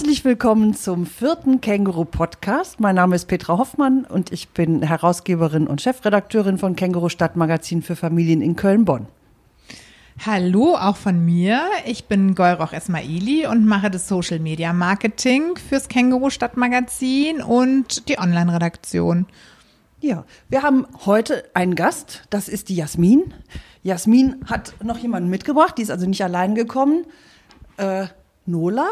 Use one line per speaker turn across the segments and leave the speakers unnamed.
Herzlich willkommen zum vierten Känguru Podcast. Mein Name ist Petra Hoffmann und ich bin Herausgeberin und Chefredakteurin von Känguru Stadtmagazin für Familien in Köln-Bonn.
Hallo auch von mir. Ich bin Golroch Esmaili und mache das Social Media Marketing fürs Känguru Stadtmagazin und die Online-Redaktion.
Ja, wir haben heute einen Gast, das ist die Jasmin. Jasmin hat noch jemanden mitgebracht, die ist also nicht allein gekommen. Äh, Nola?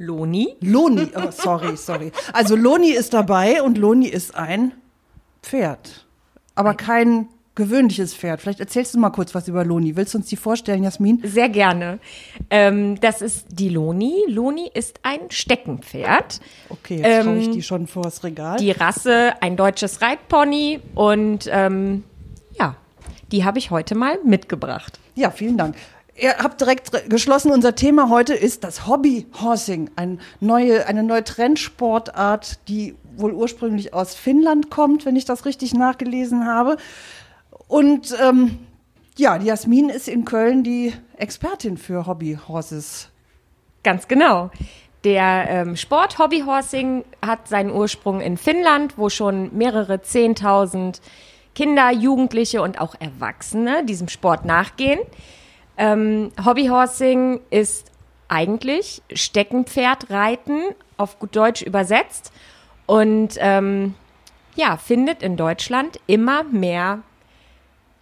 Loni.
Loni, oh, sorry, sorry. Also Loni ist dabei und Loni ist ein Pferd. Aber kein gewöhnliches Pferd. Vielleicht erzählst du mal kurz was über Loni. Willst du uns die vorstellen, Jasmin?
Sehr gerne. Ähm, das ist die Loni. Loni ist ein Steckenpferd.
Okay, jetzt ähm, schaue ich die schon vors Regal.
Die Rasse, ein deutsches Reitpony und ähm, ja, die habe ich heute mal mitgebracht.
Ja, vielen Dank. Ihr habt direkt geschlossen, unser Thema heute ist das Hobby-Horsing, ein neue, eine neue Trendsportart, die wohl ursprünglich aus Finnland kommt, wenn ich das richtig nachgelesen habe. Und ähm, ja, die Jasmin ist in Köln die Expertin für Hobby-Horses.
Ganz genau. Der ähm, Sport Hobbyhorsing hat seinen Ursprung in Finnland, wo schon mehrere Zehntausend Kinder, Jugendliche und auch Erwachsene diesem Sport nachgehen. Ähm, Hobbyhorsing ist eigentlich Steckenpferdreiten, auf gut Deutsch übersetzt. Und ähm, ja, findet in Deutschland immer mehr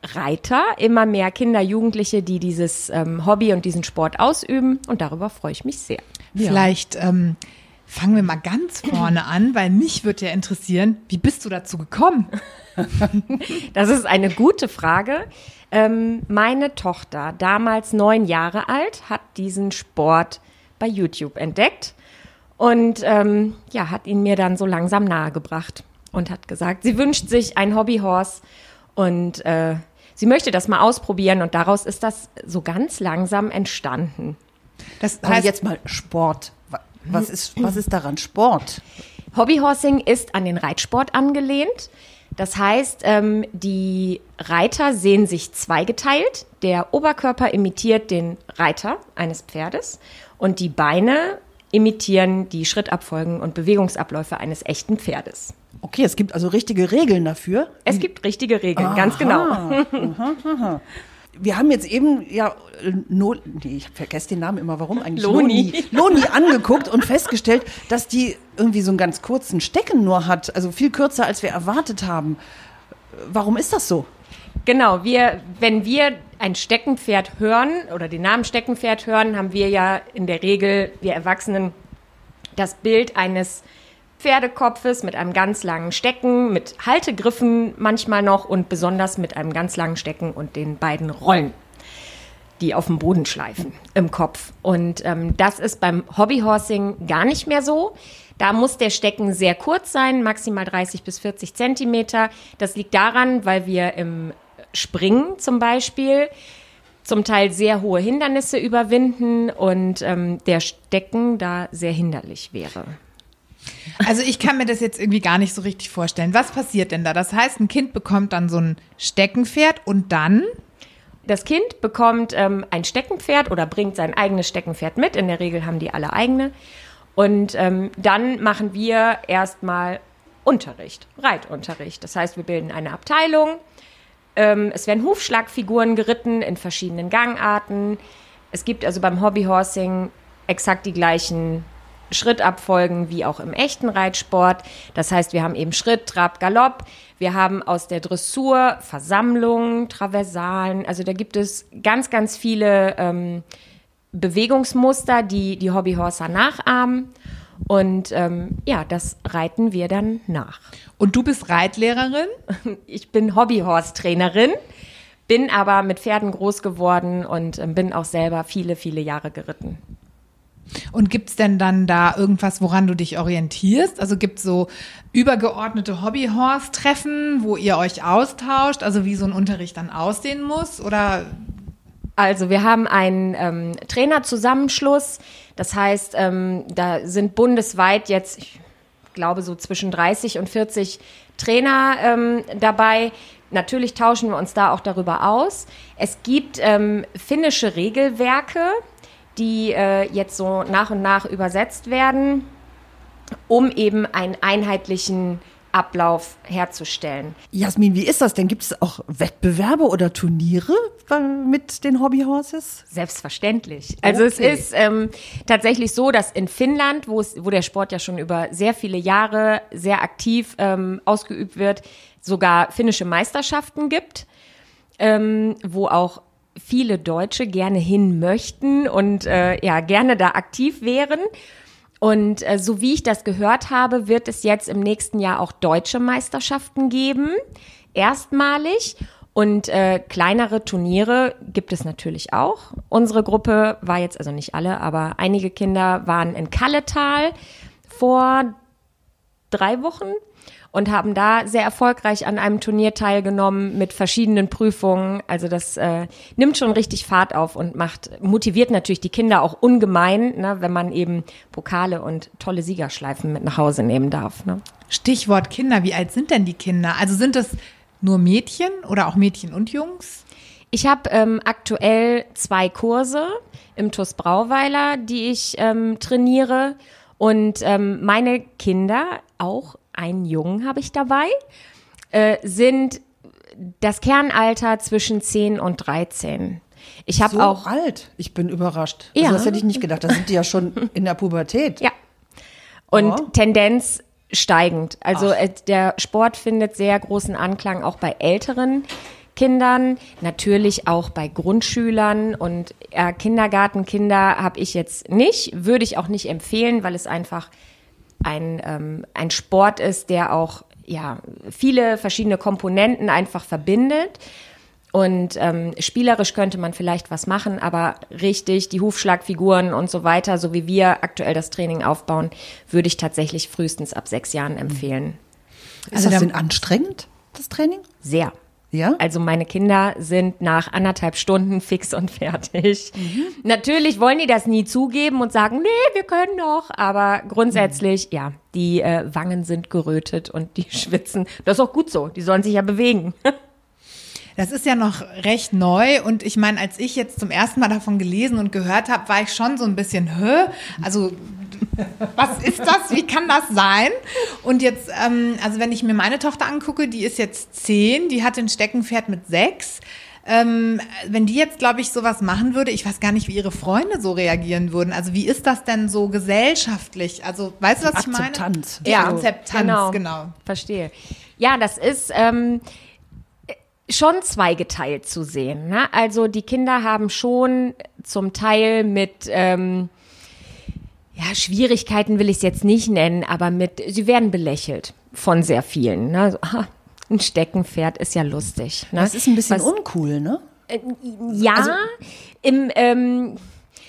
Reiter, immer mehr Kinder, Jugendliche, die dieses ähm, Hobby und diesen Sport ausüben. Und darüber freue ich mich sehr.
Vielleicht ähm, fangen wir mal ganz vorne an, weil mich würde ja interessieren, wie bist du dazu gekommen?
das ist eine gute Frage. Ähm, meine Tochter, damals neun Jahre alt, hat diesen Sport bei YouTube entdeckt und ähm, ja, hat ihn mir dann so langsam nahegebracht und hat gesagt, sie wünscht sich ein Hobbyhorse und äh, sie möchte das mal ausprobieren und daraus ist das so ganz langsam entstanden.
Das heißt jetzt mal Sport. Was ist, was ist daran Sport?
Hobbyhorsing ist an den Reitsport angelehnt. Das heißt, ähm, die Reiter sehen sich zweigeteilt. Der Oberkörper imitiert den Reiter eines Pferdes und die Beine imitieren die Schrittabfolgen und Bewegungsabläufe eines echten Pferdes.
Okay, es gibt also richtige Regeln dafür.
Es gibt richtige Regeln, aha, ganz genau. Aha,
aha wir haben jetzt eben ja no, nee, ich vergesse den Namen immer, warum eigentlich
Loni.
Loni, Loni angeguckt und festgestellt, dass die irgendwie so einen ganz kurzen Stecken nur hat, also viel kürzer als wir erwartet haben. Warum ist das so?
Genau, wir, wenn wir ein Steckenpferd hören oder den Namen Steckenpferd hören, haben wir ja in der Regel, wir Erwachsenen, das Bild eines Pferdekopfes mit einem ganz langen Stecken, mit Haltegriffen manchmal noch und besonders mit einem ganz langen Stecken und den beiden Rollen, die auf dem Boden schleifen im Kopf. Und ähm, das ist beim Hobbyhorsing gar nicht mehr so. Da muss der Stecken sehr kurz sein, maximal 30 bis 40 Zentimeter. Das liegt daran, weil wir im Springen zum Beispiel zum Teil sehr hohe Hindernisse überwinden und ähm, der Stecken da sehr hinderlich wäre.
Also ich kann mir das jetzt irgendwie gar nicht so richtig vorstellen. Was passiert denn da? Das heißt, ein Kind bekommt dann so ein Steckenpferd und dann?
Das Kind bekommt ähm, ein Steckenpferd oder bringt sein eigenes Steckenpferd mit. In der Regel haben die alle eigene. Und ähm, dann machen wir erstmal Unterricht, Reitunterricht. Das heißt, wir bilden eine Abteilung. Ähm, es werden Hufschlagfiguren geritten in verschiedenen Gangarten. Es gibt also beim Hobbyhorsing exakt die gleichen Schrittabfolgen wie auch im echten Reitsport. Das heißt, wir haben eben Schritt, Trab, Galopp. Wir haben aus der Dressur Versammlungen, Traversalen. Also da gibt es ganz, ganz viele ähm, Bewegungsmuster, die die Hobbyhorser nachahmen. Und ähm, ja, das reiten wir dann nach.
Und du bist Reitlehrerin?
Ich bin Hobbyhorse-Trainerin, bin aber mit Pferden groß geworden und äh, bin auch selber viele, viele Jahre geritten.
Und gibt's denn dann da irgendwas, woran du dich orientierst? Also gibt's so übergeordnete Hobbyhorse-Treffen, wo ihr euch austauscht, also wie so ein Unterricht dann aussehen muss? Oder
also wir haben einen ähm, Trainerzusammenschluss. Das heißt, ähm, da sind bundesweit jetzt, ich glaube, so zwischen 30 und 40 Trainer ähm, dabei. Natürlich tauschen wir uns da auch darüber aus. Es gibt ähm, finnische Regelwerke, die äh, jetzt so nach und nach übersetzt werden, um eben einen einheitlichen Ablauf herzustellen.
Jasmin, wie ist das denn? Gibt es auch Wettbewerbe oder Turniere äh, mit den Hobbyhorses?
Selbstverständlich. Also okay. es ist ähm, tatsächlich so, dass in Finnland, wo, es, wo der Sport ja schon über sehr viele Jahre sehr aktiv ähm, ausgeübt wird, sogar finnische Meisterschaften gibt, ähm, wo auch viele Deutsche gerne hin möchten und äh, ja gerne da aktiv wären. Und äh, so wie ich das gehört habe, wird es jetzt im nächsten Jahr auch deutsche Meisterschaften geben, erstmalig. Und äh, kleinere Turniere gibt es natürlich auch. Unsere Gruppe war jetzt, also nicht alle, aber einige Kinder waren in Kalletal vor drei Wochen und haben da sehr erfolgreich an einem Turnier teilgenommen mit verschiedenen Prüfungen. Also das äh, nimmt schon richtig Fahrt auf und macht, motiviert natürlich die Kinder auch ungemein, ne, wenn man eben Pokale und tolle Siegerschleifen mit nach Hause nehmen darf. Ne?
Stichwort Kinder, wie alt sind denn die Kinder? Also sind das nur Mädchen oder auch Mädchen und Jungs?
Ich habe ähm, aktuell zwei Kurse im TUS Brauweiler, die ich ähm, trainiere. Und ähm, meine Kinder, auch einen Jungen habe ich dabei, äh, sind das Kernalter zwischen 10 und 13. Ich habe
so
auch
alt. Ich bin überrascht. Also ja. Also das hätte ich nicht gedacht. Da sind die ja schon in der Pubertät.
Ja. Und oh. Tendenz steigend. Also Ach. Äh, der Sport findet sehr großen Anklang auch bei älteren Kindern, natürlich auch bei Grundschülern und äh, Kindergartenkinder habe ich jetzt nicht, würde ich auch nicht empfehlen, weil es einfach ein, ähm, ein Sport ist, der auch ja, viele verschiedene Komponenten einfach verbindet. Und ähm, spielerisch könnte man vielleicht was machen, aber richtig, die Hufschlagfiguren und so weiter, so wie wir aktuell das Training aufbauen, würde ich tatsächlich frühestens ab sechs Jahren empfehlen.
Ist also das denn anstrengend, das Training?
Sehr. Ja? Also meine Kinder sind nach anderthalb Stunden fix und fertig. Mhm. Natürlich wollen die das nie zugeben und sagen, nee, wir können doch. Aber grundsätzlich, mhm. ja, die äh, Wangen sind gerötet und die schwitzen. Das ist auch gut so. Die sollen sich ja bewegen.
Das ist ja noch recht neu und ich meine, als ich jetzt zum ersten Mal davon gelesen und gehört habe, war ich schon so ein bisschen, hä? Also was ist das? Wie kann das sein? Und jetzt, ähm, also wenn ich mir meine Tochter angucke, die ist jetzt zehn, die hat ein Steckenpferd mit sechs. Ähm, wenn die jetzt, glaube ich, sowas machen würde, ich weiß gar nicht, wie ihre Freunde so reagieren würden. Also wie ist das denn so gesellschaftlich? Also weißt du, was ich meine?
Akzeptanz.
Ja, Akzeptanz, genau. genau. Verstehe. Ja, das ist ähm, schon zweigeteilt zu sehen. Ne? Also die Kinder haben schon zum Teil mit ähm, ja, Schwierigkeiten will ich es jetzt nicht nennen, aber mit, sie werden belächelt von sehr vielen. Ne? So, aha, ein Steckenpferd ist ja lustig. Ne?
Das ist ein bisschen Was, uncool, ne?
Äh, ja, also, im, ähm,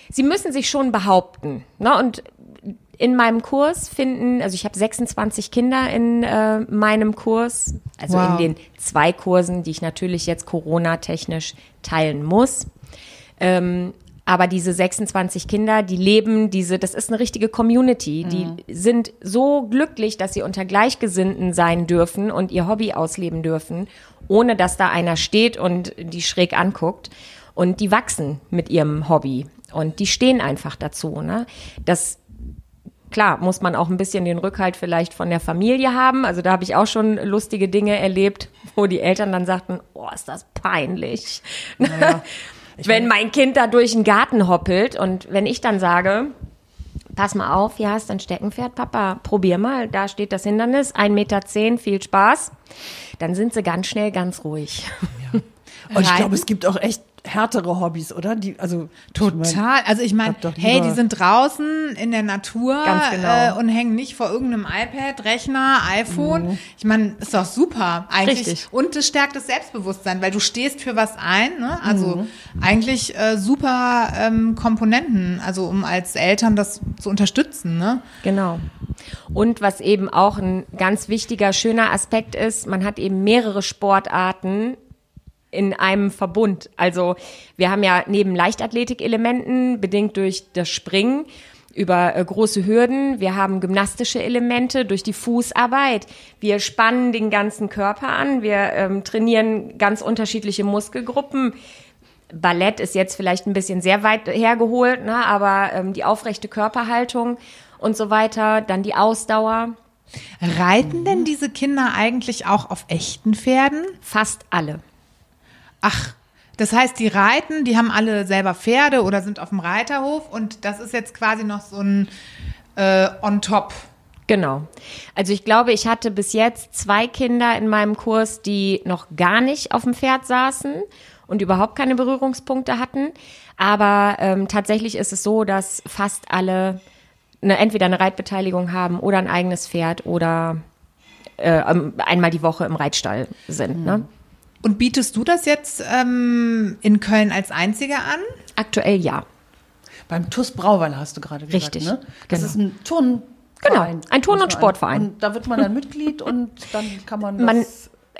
sie müssen sich schon behaupten. Ne? Und in meinem Kurs finden, also ich habe 26 Kinder in äh, meinem Kurs, also wow. in den zwei Kursen, die ich natürlich jetzt Corona-technisch teilen muss. Ähm, aber diese 26 Kinder, die leben diese, das ist eine richtige Community. Die mhm. sind so glücklich, dass sie unter Gleichgesinnten sein dürfen und ihr Hobby ausleben dürfen, ohne dass da einer steht und die schräg anguckt. Und die wachsen mit ihrem Hobby. Und die stehen einfach dazu. Ne? Das klar, muss man auch ein bisschen den Rückhalt vielleicht von der Familie haben. Also da habe ich auch schon lustige Dinge erlebt, wo die Eltern dann sagten, oh, ist das peinlich. Naja. Wenn mein Kind da durch den Garten hoppelt und wenn ich dann sage, pass mal auf, hier hast du ein Steckenpferd, Papa, probier mal, da steht das Hindernis, 1,10 Meter, viel Spaß, dann sind sie ganz schnell ganz ruhig.
Ja. Und ich glaube, es gibt auch echt härtere Hobbys, oder? Die, also
total. Ich mein, also ich meine, hey, die sind draußen in der Natur genau. äh, und hängen nicht vor irgendeinem iPad, Rechner, iPhone. Mhm. Ich meine, ist doch super eigentlich. Richtig. Und es stärkt das Selbstbewusstsein, weil du stehst für was ein. Ne? Also mhm. eigentlich äh, super ähm, Komponenten, also um als Eltern das zu unterstützen. Ne?
Genau. Und was eben auch ein ganz wichtiger, schöner Aspekt ist, man hat eben mehrere Sportarten in einem Verbund. Also wir haben ja neben Leichtathletik-Elementen, bedingt durch das Springen, über äh, große Hürden. Wir haben gymnastische Elemente durch die Fußarbeit. Wir spannen den ganzen Körper an. Wir ähm, trainieren ganz unterschiedliche Muskelgruppen. Ballett ist jetzt vielleicht ein bisschen sehr weit hergeholt, ne? aber ähm, die aufrechte Körperhaltung und so weiter, dann die Ausdauer,
Reiten denn diese Kinder eigentlich auch auf echten Pferden?
fast alle.
Ach, das heißt, die reiten, die haben alle selber Pferde oder sind auf dem Reiterhof und das ist jetzt quasi noch so ein äh, on top.
Genau. Also ich glaube, ich hatte bis jetzt zwei Kinder in meinem Kurs, die noch gar nicht auf dem Pferd saßen und überhaupt keine Berührungspunkte hatten. Aber ähm, tatsächlich ist es so, dass fast alle eine, entweder eine Reitbeteiligung haben oder ein eigenes Pferd oder äh, ähm, einmal die Woche im Reitstall sind. Ne?
Und bietest du das jetzt ähm, in Köln als Einzige an?
Aktuell ja.
Beim TUS Brauweiler hast du gerade gesagt,
Richtig,
ne? Das
genau.
ist ein Turnverein.
Genau, ein Turn- und
man-
Sportverein.
Und da wird man dann Mitglied und dann kann man das
Man,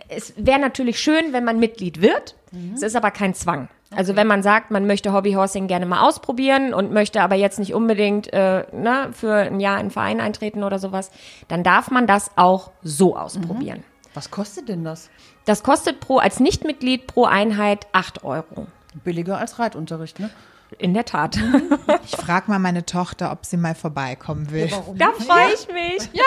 es wäre natürlich schön, wenn man Mitglied wird. Es ist aber kein Zwang. Also wenn man sagt, man möchte Hobbyhorsing gerne mal ausprobieren und möchte aber jetzt nicht unbedingt äh, ne, für ein Jahr in einen Verein eintreten oder sowas, dann darf man das auch so ausprobieren.
Was kostet denn das?
Das kostet pro als Nichtmitglied pro Einheit 8 Euro.
Billiger als Reitunterricht, ne?
In der Tat.
Ich frage mal meine Tochter, ob sie mal vorbeikommen will.
Da freue ich mich. Ja.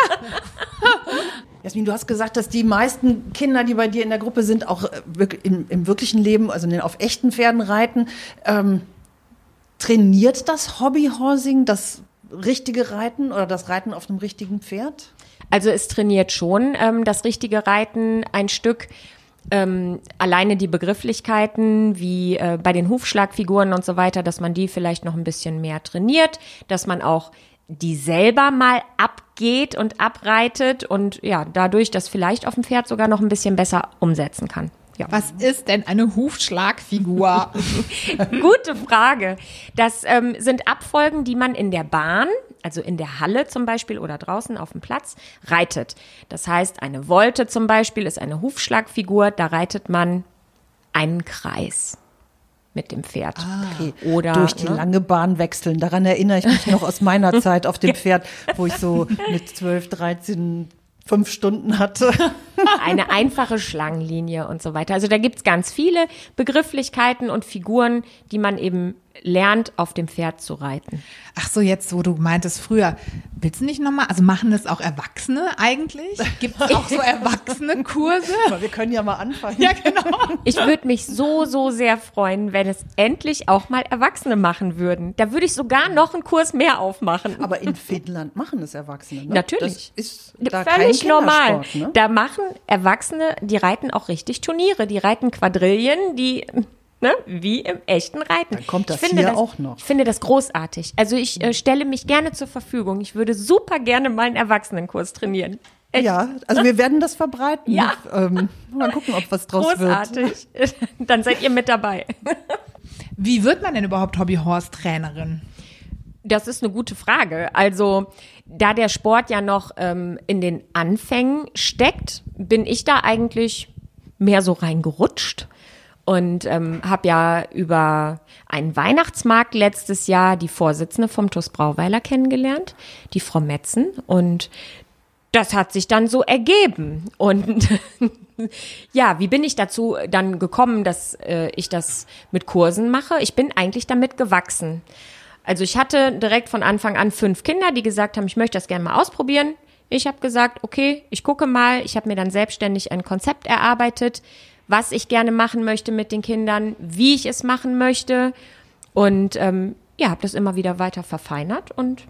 Jasmin, du hast gesagt, dass die meisten Kinder, die bei dir in der Gruppe sind, auch äh, im, im wirklichen Leben, also in den- auf echten Pferden reiten. Ähm, trainiert das Hobbyhorsing das richtige Reiten oder das Reiten auf einem richtigen Pferd?
Also es trainiert schon ähm, das richtige Reiten ein Stück. Ähm, alleine die Begrifflichkeiten wie äh, bei den Hufschlagfiguren und so weiter, dass man die vielleicht noch ein bisschen mehr trainiert, dass man auch die selber mal abgeht und abreitet und ja, dadurch das vielleicht auf dem Pferd sogar noch ein bisschen besser umsetzen kann. Ja.
Was ist denn eine Hufschlagfigur?
Gute Frage. Das ähm, sind Abfolgen, die man in der Bahn, also in der Halle zum Beispiel oder draußen auf dem Platz, reitet. Das heißt, eine Volte zum Beispiel ist eine Hufschlagfigur, da reitet man einen Kreis mit dem Pferd.
Okay.
Oder
Durch die
ne?
lange Bahn wechseln. Daran erinnere ich mich noch aus meiner Zeit auf dem Pferd, wo ich so mit 12, 13, fünf Stunden hatte.
eine einfache Schlangenlinie und so weiter. Also da gibt's ganz viele Begrifflichkeiten und Figuren, die man eben lernt, auf dem Pferd zu reiten.
Ach so, jetzt, wo du meintest früher, willst du nicht nochmal, also machen das auch Erwachsene eigentlich? Gibt es auch so erwachsene Kurse?
Aber wir können ja mal anfangen.
Ja, genau.
Ich würde mich so, so sehr freuen, wenn es endlich auch mal Erwachsene machen würden. Da würde ich sogar noch einen Kurs mehr aufmachen.
Aber in Finnland machen es Erwachsene. Ne?
Natürlich.
Das ist da
Völlig
kein
normal.
Ne?
Da machen Erwachsene, die reiten auch richtig Turniere, die reiten Quadrillen, die ne, wie im echten Reiten.
Dann kommt das
ich finde
hier
das,
auch noch.
Ich finde das großartig. Also ich äh, stelle mich gerne zur Verfügung. Ich würde super gerne mal einen Erwachsenenkurs trainieren. Echt
Ja, also wir werden das verbreiten.
Ja.
Ähm, mal gucken, ob was draus wird.
großartig. Dann seid ihr mit dabei.
Wie wird man denn überhaupt Hobbyhorse-Trainerin?
Das ist eine gute Frage. Also, da der Sport ja noch ähm, in den Anfängen steckt, bin ich da eigentlich mehr so reingerutscht und ähm, habe ja über einen Weihnachtsmarkt letztes Jahr die Vorsitzende vom TUS Brauweiler kennengelernt, die Frau Metzen. Und das hat sich dann so ergeben. Und ja, wie bin ich dazu dann gekommen, dass äh, ich das mit Kursen mache? Ich bin eigentlich damit gewachsen. Also ich hatte direkt von Anfang an fünf Kinder, die gesagt haben, ich möchte das gerne mal ausprobieren. Ich habe gesagt, okay, ich gucke mal. Ich habe mir dann selbstständig ein Konzept erarbeitet, was ich gerne machen möchte mit den Kindern, wie ich es machen möchte. Und ähm, ja, habe das immer wieder weiter verfeinert und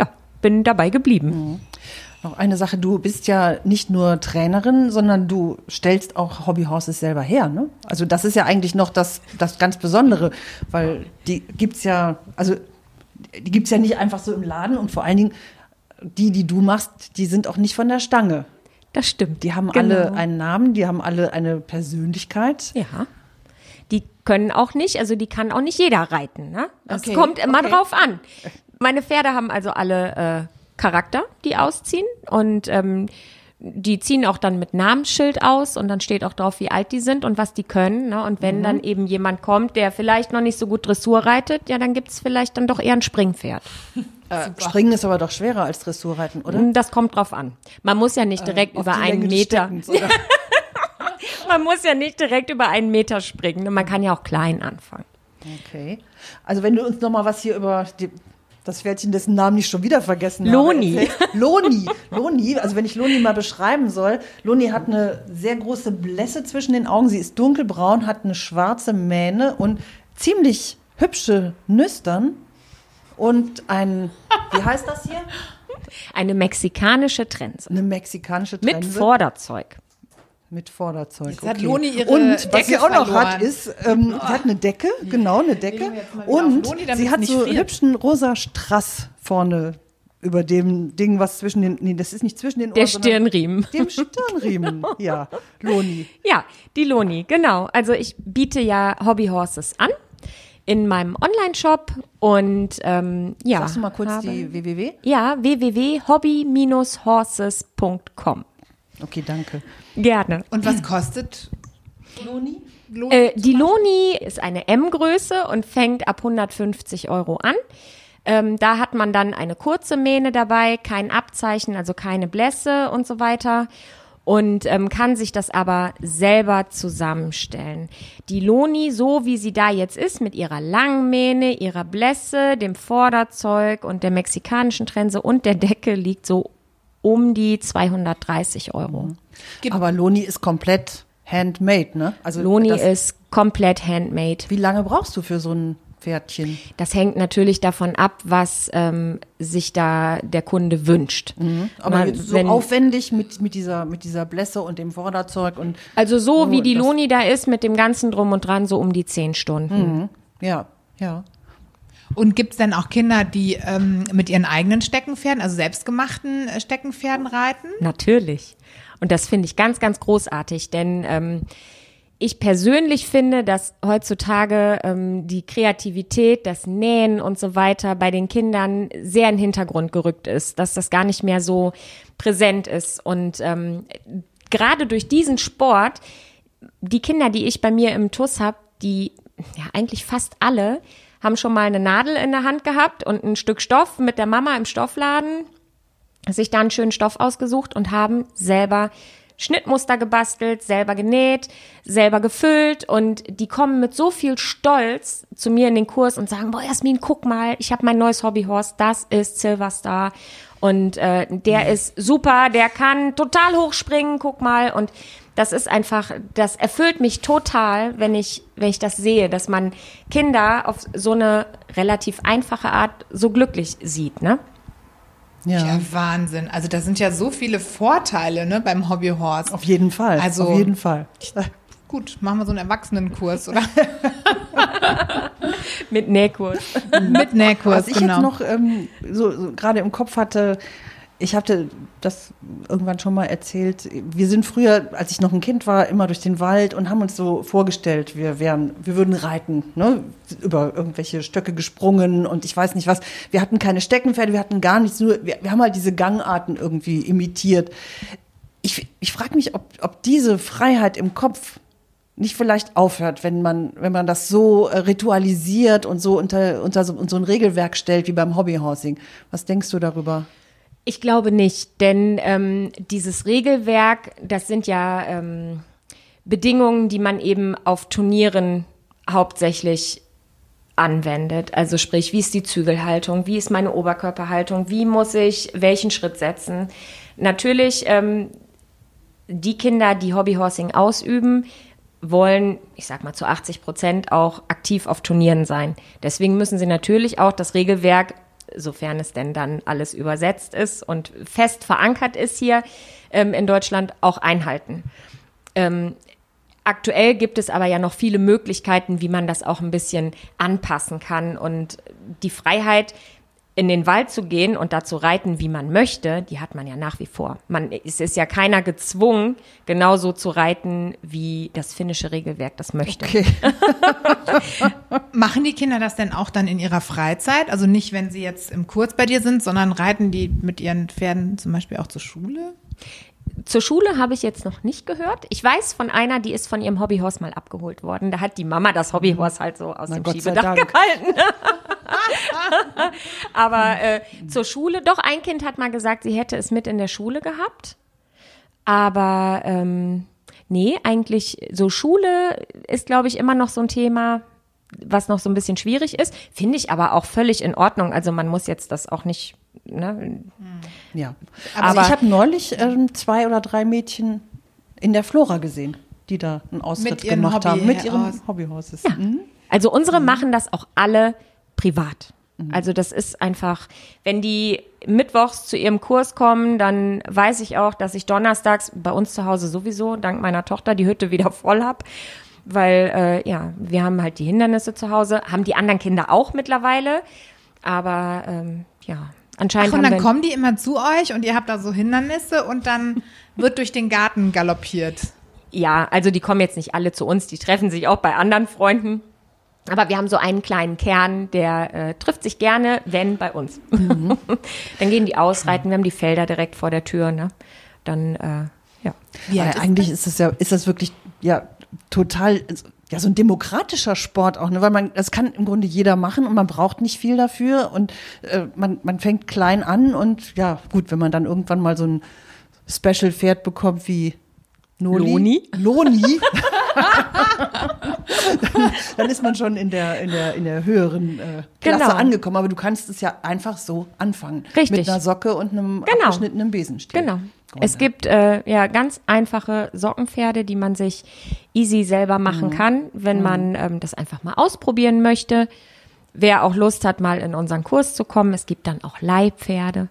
ja, bin dabei geblieben.
Noch eine Sache, du bist ja nicht nur Trainerin, sondern du stellst auch Hobbyhorses selber her, ne? Also das ist ja eigentlich noch das, das ganz Besondere, weil die gibt's ja, also die gibt's ja nicht einfach so im Laden und vor allen Dingen die, die du machst, die sind auch nicht von der Stange.
Das stimmt.
Die haben
Genau.
alle einen Namen, die haben alle eine Persönlichkeit.
Ja. Die können auch nicht, also die kann auch nicht jeder reiten. Ne? Das
Okay,
kommt immer
okay.
drauf an. Meine Pferde haben also alle äh, Charakter, die ausziehen und ähm, die ziehen auch dann mit Namensschild aus und dann steht auch drauf, wie alt die sind und was die können. Ne? Und wenn dann eben jemand kommt, der vielleicht noch nicht so gut Dressur reitet, ja, dann gibt's vielleicht dann doch eher ein Springpferd.
Äh, Springen ist aber doch schwerer als Dressurreiten, oder?
Das kommt drauf an. Man muss ja nicht direkt
Auf
über einen
Länge
Meter. Man muss ja nicht direkt über einen Meter springen. Man kann ja auch klein anfangen.
Okay. Also wenn du uns noch mal was hier über die, das Pferdchen, dessen Namen ich schon wieder vergessen
Loni.
habe. erzählst. Loni. Loni. Also wenn ich Loni mal beschreiben soll. Loni hat eine sehr große Blässe zwischen den Augen. Sie ist dunkelbraun, hat eine schwarze Mähne und ziemlich hübsche Nüstern. Und ein, wie heißt das hier?
Eine mexikanische Trense.
Eine mexikanische
Mit
Trense.
Vorderzeug.
Mit Vorderzeug.
Jetzt hat Loni ihre
Und was sie auch noch
verloren.
hat, ist, ähm, sie hat eine Decke, genau, eine Decke. Und
Loni,
sie hat so
friert.
hübschen rosa Strass vorne über dem Ding, was zwischen den, nee, das ist nicht zwischen den Ohren,
Der Stirnriemen.
Dem Stirnriemen, ja, Loni.
Ja, die Loni, genau. Also ich biete ja Hobbyhorses an in meinem Online-Shop und ähm, ja.
Sagst du mal kurz
habe-
die www?
Ja, www.hobby-horses.com.
Okay, danke.
Gerne.
Und was kostet
Loni?
Loni?
Äh, die Loni ist eine M-Größe und fängt ab 150 Euro an. Ähm, da hat man dann eine kurze Mähne dabei, kein Abzeichen, also keine Blässe und so weiter. Und ähm, kann sich das aber selber zusammenstellen. Die Loni, so wie sie da jetzt ist, mit ihrer langen Mähne, ihrer Blässe, dem Vorderzeug und der mexikanischen Trense und der Decke, liegt so um die 230 Euro.
Aber Loni ist komplett handmade, ne? Also
Loni
das,
ist komplett handmade.
Wie lange brauchst du für so ein Pferdchen?
Das hängt natürlich davon ab, was ähm, sich da der Kunde wünscht.
Aber
Man-
so
wenn-
aufwendig mit, mit, dieser, mit dieser Blässe und dem Vorderzeug und
Also so wie die Loni da ist, mit dem ganzen Drum und Dran, so um die zehn Stunden.
ja, ja.
Und gibt es denn auch Kinder, die ähm, mit ihren eigenen Steckenpferden, also selbstgemachten äh, Steckenpferden reiten?
Natürlich. Und das finde ich ganz, ganz großartig, denn ähm, ich persönlich finde, dass heutzutage ähm, die Kreativität, das Nähen und so weiter bei den Kindern sehr in den Hintergrund gerückt ist, dass das gar nicht mehr so präsent ist. Und ähm, gerade durch diesen Sport, die Kinder, die ich bei mir im TUS habe, die ja eigentlich fast alle haben schon mal eine Nadel in der Hand gehabt und ein Stück Stoff mit der Mama im Stoffladen sich da einen schönen Stoff ausgesucht und haben selber Schnittmuster gebastelt, selber genäht, selber gefüllt. Und die kommen mit so viel Stolz zu mir in den Kurs und sagen, boah Jasmin, guck mal, ich habe mein neues Hobbyhorse, das ist Silverstar. Und äh, der ist super, der kann total hochspringen, guck mal. Und das ist einfach, das erfüllt mich total, wenn ich, wenn ich das sehe, dass man Kinder auf so eine relativ einfache Art so glücklich sieht, ne?
Ja,
Ja, Wahnsinn. Also da sind ja so viele Vorteile ne, beim Hobbyhorse.
auf jeden Fall.
Also-
auf jeden Fall.
Gut, machen wir so einen Erwachsenenkurs oder
Mit Nähkurs.
mit Nähkurs,
Was ich
genau.
jetzt noch ähm, so, so gerade im Kopf hatte, ich hatte das irgendwann schon mal erzählt. Wir sind früher, als ich noch ein Kind war, immer durch den Wald und haben uns so vorgestellt, wir wären, wir würden reiten, ne? über irgendwelche Stöcke gesprungen und ich weiß nicht was. Wir hatten keine Steckenpferde, wir hatten gar nichts, nur wir, wir haben halt diese Gangarten irgendwie imitiert. Ich, ich frage mich, ob, ob diese Freiheit im Kopf nicht vielleicht aufhört, wenn man, wenn man das so äh, ritualisiert und so unter, unter so, so ein Regelwerk stellt wie beim Hobbyhousing. Was denkst du darüber?
Ich glaube nicht, denn ähm, dieses Regelwerk, das sind ja ähm, Bedingungen, die man eben auf Turnieren hauptsächlich anwendet. Also sprich, wie ist die Zügelhaltung, wie ist meine Oberkörperhaltung, wie muss ich welchen Schritt setzen. Natürlich, ähm, die Kinder, die Hobbyhorsing ausüben, wollen, ich sag mal zu 80 Prozent auch aktiv auf Turnieren sein. Deswegen müssen sie natürlich auch das Regelwerk, sofern es denn dann alles übersetzt ist und fest verankert ist hier ähm, in Deutschland, auch einhalten. Ähm, aktuell gibt es aber ja noch viele Möglichkeiten, wie man das auch ein bisschen anpassen kann und die Freiheit, in den Wald zu gehen und da zu reiten, wie man möchte, die hat man ja nach wie vor. Man, es ist ja keiner gezwungen, genauso zu reiten, wie das finnische Regelwerk das möchte.
Okay.
Machen die Kinder das denn auch dann in ihrer Freizeit? Also nicht, wenn sie jetzt im Kurs bei dir sind, sondern reiten die mit ihren Pferden zum Beispiel auch zur Schule?
Zur Schule habe ich jetzt noch nicht gehört. Ich weiß von einer, die ist von ihrem Hobbyhorse mal abgeholt worden. Da hat die Mama das Hobbyhorse halt so aus
Na,
dem
Gott
Schiebedach gehalten. Aber äh, zur Schule, doch ein Kind hat mal gesagt, sie hätte es mit in der Schule gehabt. Aber ähm, nee, eigentlich so Schule ist, glaube ich, immer noch so ein Thema, was noch so ein bisschen schwierig ist. Finde ich aber auch völlig in Ordnung. Also man muss jetzt das auch nicht, ne?
Ja.
Aber-
Aber ich habe neulich ähm, zwei oder drei Mädchen in der Flora gesehen, die da einen Austritt gemacht haben. Mit ihren
Hobby-
Hobbyhorses.
Ja.
Mhm.
Also unsere machen das auch alle privat. Also das ist einfach, wenn die mittwochs zu ihrem Kurs kommen, dann weiß ich auch, dass ich donnerstags bei uns zu Hause sowieso, dank meiner Tochter, die Hütte wieder voll hab. Weil, äh, ja, wir haben halt die Hindernisse zu Hause, haben die anderen Kinder auch mittlerweile. Aber, ähm, ja, anscheinend
Ach, und dann kommen die immer zu euch und ihr habt da so Hindernisse und dann wird durch den Garten galoppiert.
Ja, also die kommen jetzt nicht alle zu uns, die treffen sich auch bei anderen Freunden. Aber wir haben so einen kleinen Kern, der äh, trifft sich gerne, wenn bei uns. Dann gehen die ausreiten, wir haben die Felder direkt vor der Tür, ne? Dann, äh, ja.
Ist
eigentlich ist das ja, ist das wirklich ja total ja so ein demokratischer Sport auch, ne? Weil man das kann im Grunde jeder machen und man braucht nicht viel dafür und äh, man man fängt klein an und ja gut, wenn man dann irgendwann mal so ein Special Pferd bekommt wie Noli,
Loni?
Loni, dann, dann ist man schon in der in der in der höheren äh, Klasse
Genau.
angekommen. Aber du kannst es ja einfach so anfangen
Richtig.
mit einer Socke und einem
Genau.
abgeschnittenen Besenstiel.
Genau.
Grunde.
Es gibt äh, ja ganz einfache Sockenpferde, die man sich easy selber machen kann, wenn man ähm, das einfach mal ausprobieren möchte. Wer auch Lust hat, mal in unseren Kurs zu kommen, es gibt dann auch Leihpferde.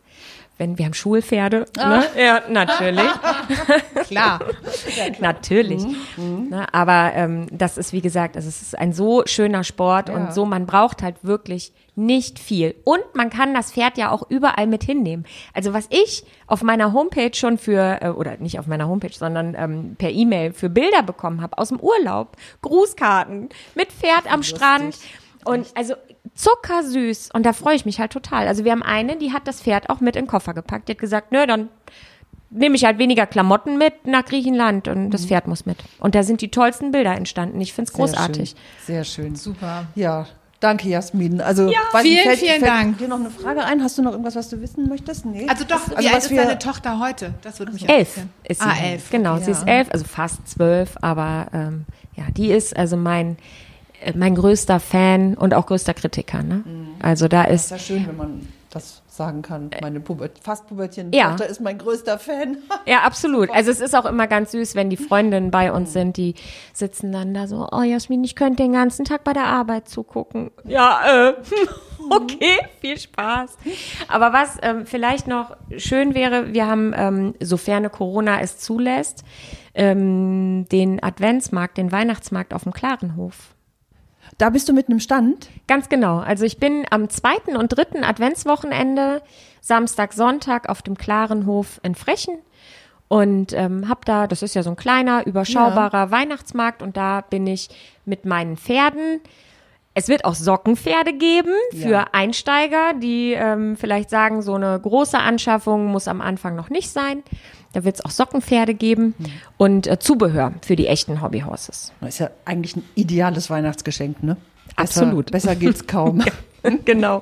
Wenn wir haben Schulpferde, ne? ja natürlich,
Klar.
natürlich. Ne? Aber ähm, das ist wie gesagt, es ist ein so schöner Sport und so man braucht halt wirklich nicht viel und man kann das Pferd ja auch überall mit hinnehmen. Also was ich auf meiner Homepage schon für äh, oder nicht auf meiner Homepage, sondern ähm, per E-Mail für Bilder bekommen habe aus dem Urlaub, Grußkarten mit Pferd am Strand und also zuckersüß und da freue ich mich halt total. Also wir haben eine, die hat das Pferd auch mit in den Koffer gepackt. Die hat gesagt, nö, dann nehme ich halt weniger Klamotten mit nach Griechenland und das Pferd muss mit. Und da sind die tollsten Bilder entstanden. Ich finde es
Sehr
großartig.
Schön. Sehr schön.
Super.
Ja, danke Jasmin. Also weiß
vielen,
nicht, fällt,
vielen
fällt
Dank.
dir noch eine Frage ein? Hast du noch irgendwas, was du wissen möchtest? Nee.
Also doch,
also
wie alt ist
wir-
deine Tochter heute? Das würde mich
Elf
interessieren.
ist sie.
Ah, elf.
Genau,
okay,
sie
ja.
ist elf, also fast zwölf, aber ähm, ja, die ist also mein mein größter Fan und auch größter Kritiker. Ne? Also da
ist
ist
ja schön, wenn man das sagen kann. Meine Puber fast pubertierende
Ja.
Tochter ist mein größter Fan.
Ja, absolut. Also es ist auch immer ganz süß, wenn die Freundinnen bei uns sind, die sitzen dann da so, oh Jasmin, ich könnte den ganzen Tag bei der Arbeit zugucken. Ja, äh, okay, viel Spaß. Aber was ähm, vielleicht noch schön wäre, wir haben, ähm, sofern Corona es zulässt, ähm, den Adventsmarkt, den Weihnachtsmarkt auf dem Klarenhof.
Da bist du mit einem Stand.
Ganz genau. Also ich bin am zweiten und dritten Adventswochenende, Samstag, Sonntag auf dem Klarenhof in Frechen und ähm, hab da, das ist ja so ein kleiner, überschaubarer Weihnachtsmarkt und da bin ich mit meinen Pferden. Es wird auch Sockenpferde geben für
Ja.
Einsteiger, die ähm, vielleicht sagen, so eine große Anschaffung muss am Anfang noch nicht sein. Da wird es auch Sockenpferde geben und äh, Zubehör für die echten Hobbyhorses.
Das ist ja eigentlich ein ideales Weihnachtsgeschenk, ne?
Absolut.
Besser, besser geht's kaum.
genau.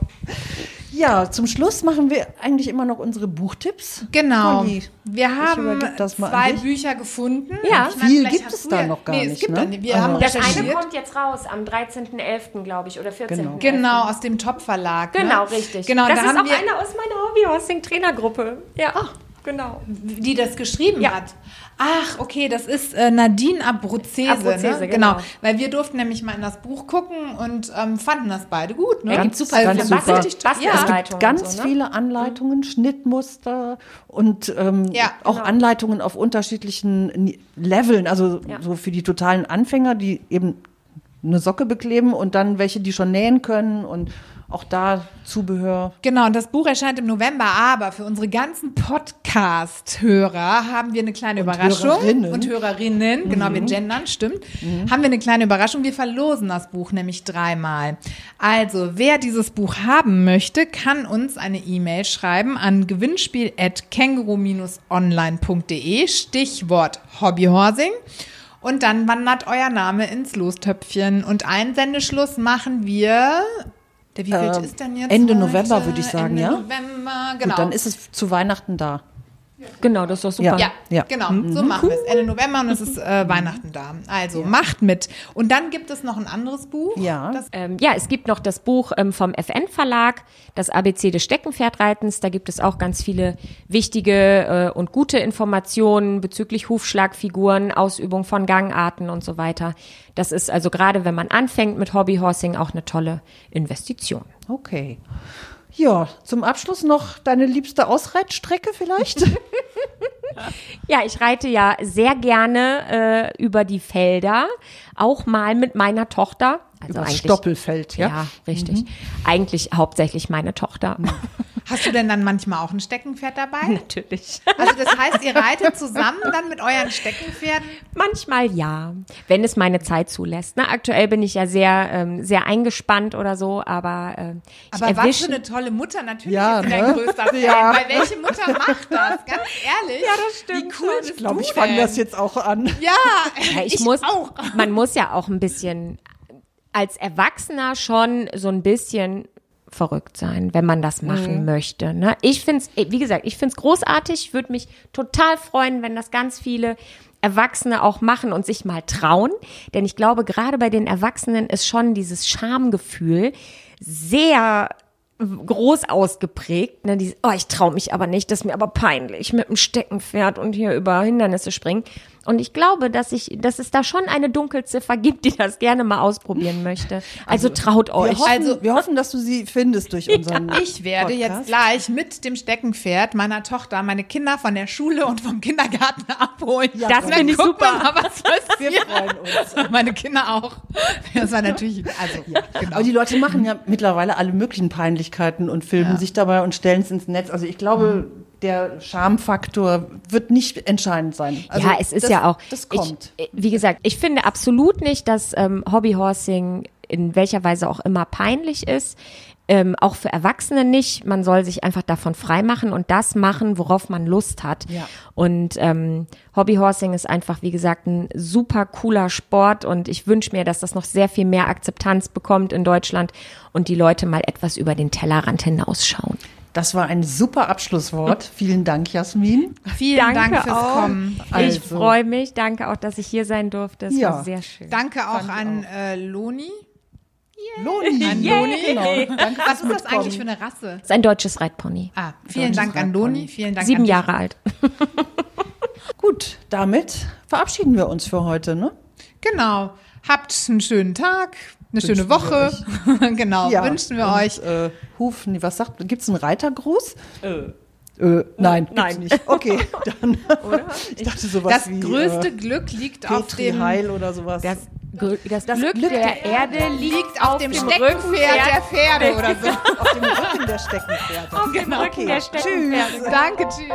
ja, zum Schluss machen wir eigentlich immer noch unsere Buchtipps.
Genau.
Conny,
Wir haben zwei. Bücher gefunden.
Ja.
Ich meine,
Viel gibt es da noch gar
nee,
nicht,
Es gibt
ne?
nicht. Wir
Also-
haben
Das eine kommt jetzt raus am 13.11., glaube ich, oder 14.11.
Genau, aus dem Top-Verlag.
Genau,
ne?
richtig.
Genau,
das
da
ist
haben
auch
wir,
einer aus meiner Hobbyhorsing-Trainergruppe. Ja, genau.
die das geschrieben
Ja.
hat. Ach, okay, das ist äh, Nadine Abruzzese.
Abruzzese,
ne?
genau.
Weil wir durften nämlich mal in das Buch gucken und ähm, fanden das beide gut. Ne?
Ja,
Ganz
gibt
super, ganz
viele
super.
Bastel-
Es
Bastelanleitungen
Ganz
so, ne?
viele Anleitungen, Schnittmuster und ähm,
Ja,
auch
genau.
Anleitungen auf unterschiedlichen Leveln. Also
Ja.
so für die totalen Anfänger, die eben eine Socke bekleben und dann welche, die schon nähen können und auch da Zubehör.
Genau, und das Buch erscheint im November, aber für unsere ganzen Podcast-Hörer haben wir eine kleine
Und
Überraschung.
Hörerinnen.
Und Hörerinnen, genau, wir gendern, stimmt. Haben wir eine kleine Überraschung. Wir verlosen das Buch nämlich dreimal. Also, wer dieses Buch haben möchte, kann uns eine E-Mail schreiben an gewinnspiel.känguru-online.de, Stichwort Hobbyhorsing. Und dann wandert euer Name ins Lostöpfchen. Und Einsendeschluss machen wir. Der wievielte
Ähm,
ist denn jetzt?
Ende
heute?
November, würde ich sagen,
Ende
ja?
November, genau.
Gut, dann ist es zu Weihnachten da.
Genau, das ist doch super.
Ja,
Ja.
genau. So machen wir es. Ende November und es ist äh, Weihnachten da. Also macht mit. Und dann gibt es noch ein anderes Buch.
Ja.
Das,
Ähm, ja, es gibt noch das Buch ähm, vom FN Verlag, das ABC des Steckenpferdreitens. Da gibt es auch ganz viele wichtige äh, und gute Informationen bezüglich Hufschlagfiguren, Ausübung von Gangarten und so weiter. Das ist also gerade, wenn man anfängt mit Hobbyhorsing, auch eine tolle Investition.
Okay. Ja, zum Abschluss noch deine liebste Ausreitstrecke vielleicht?
Ja, ich reite ja sehr gerne äh, über die Felder, auch mal mit meiner Tochter. Also
Übers
eigentlich-
Stoppelfeld, ja?
Ja, richtig. Eigentlich hauptsächlich meine Tochter.
Hast du denn dann manchmal auch ein Steckenpferd dabei?
Natürlich.
Also das heißt, ihr reitet zusammen dann mit euren Steckenpferden?
Manchmal ja, wenn es meine Zeit zulässt. Ne? Aktuell bin ich ja sehr, ähm, sehr eingespannt oder so, aber äh, ich
Aber was
erwische.
für eine tolle Mutter. Natürlich
Ja,
ist sie dein
ne?
größter Fan.
Ja.
Weil welche Mutter macht das? Ganz ehrlich. Ja,
das stimmt
Wie cool
schon.
Ich glaube, ich fange das jetzt auch an.
Ja,
ja, ich, muss,
auch.
man muss ja auch ein bisschen als Erwachsener schon so ein bisschen verrückt sein, wenn man das machen
Mhm.
möchte. Ne? Ich finde es, wie gesagt, ich finde es großartig. Ich würde mich total freuen, wenn das ganz viele Erwachsene auch machen und sich mal trauen. Denn ich glaube, gerade bei den Erwachsenen ist schon dieses Schamgefühl sehr groß ausgeprägt. Ne? Dieses, oh, ich traue mich aber nicht, das ist mir aber peinlich mit dem Steckenpferd und hier über Hindernisse springen. Und ich glaube, dass ich, dass es da schon eine Dunkelziffer gibt, die das gerne mal ausprobieren möchte. Also, traut
Wir
euch.
hoffen,
Also-
wir hoffen, dass du sie findest durch unseren
Ich werde
Podcast.
jetzt gleich mit dem Steckenpferd meiner Tochter meine Kinder von der Schule und vom Kindergarten abholen.
Ja,
Das finde ich
wir
super.
Mal, was
Wir freuen uns.
Meine Kinder auch. Das war natürlich, also, genau.
Aber die Leute machen ja mittlerweile alle möglichen Peinlichkeiten und filmen sich dabei und stellen es ins Netz. Also ich glaube, der Schamfaktor wird nicht entscheidend sein. Also
ja, es ist
das,
ja auch.
Das kommt.
Ich, wie gesagt, ich finde absolut nicht, dass ähm, Hobbyhorsing in welcher Weise auch immer peinlich ist. Ähm, auch für Erwachsene nicht. Man soll sich einfach davon freimachen und das machen, worauf man Lust hat.
Ja.
Und ähm, Hobbyhorsing ist einfach, wie gesagt, ein super cooler Sport und ich wünsche mir, dass das noch sehr viel mehr Akzeptanz bekommt in Deutschland und die Leute mal etwas über den Tellerrand hinausschauen.
Das war ein super Abschlusswort. Vielen Dank, Jasmin.
Vielen
Danke
Dank fürs
auch.
Kommen.
Ich
Also.
freue mich. Danke auch, dass ich hier sein durfte. Es
Ja.
war sehr schön.
Danke auch an äh, Loni.
Loni.
An
Yay.
Loni.
Genau. Danke
Was ist das eigentlich für eine Rasse?
Das ist ein deutsches Reitpony.
Ah, vielen
Deutsches
Dank an. Loni. Vielen Dank
Sieben. Jahre alt.
Gut, damit verabschieden wir uns für heute. Ne?
Genau. Habt einen schönen Tag, eine
Wünschen
schöne Woche. genau,
Ja,
wünschen wir
und,
euch.
Äh, Huf, nee, was sagt, gibt's einen Reitergruß? Äh, nein, gibt's
Nein.
nicht. Okay, dann. Ich dachte sowas
Das
wie
größte
äh,
Glück liegt auf
Petri
dem,
Heil oder sowas.
Das, das,
Das
Glück,
Glück
der,
der
Erde liegt auf,
dem
dem
Steckenpferd der Pferde oder so.
auf dem Rücken der Steckenpferde.
Auf dem Rücken der
Tschüss.
Steckenpferde.
Danke, tschüss.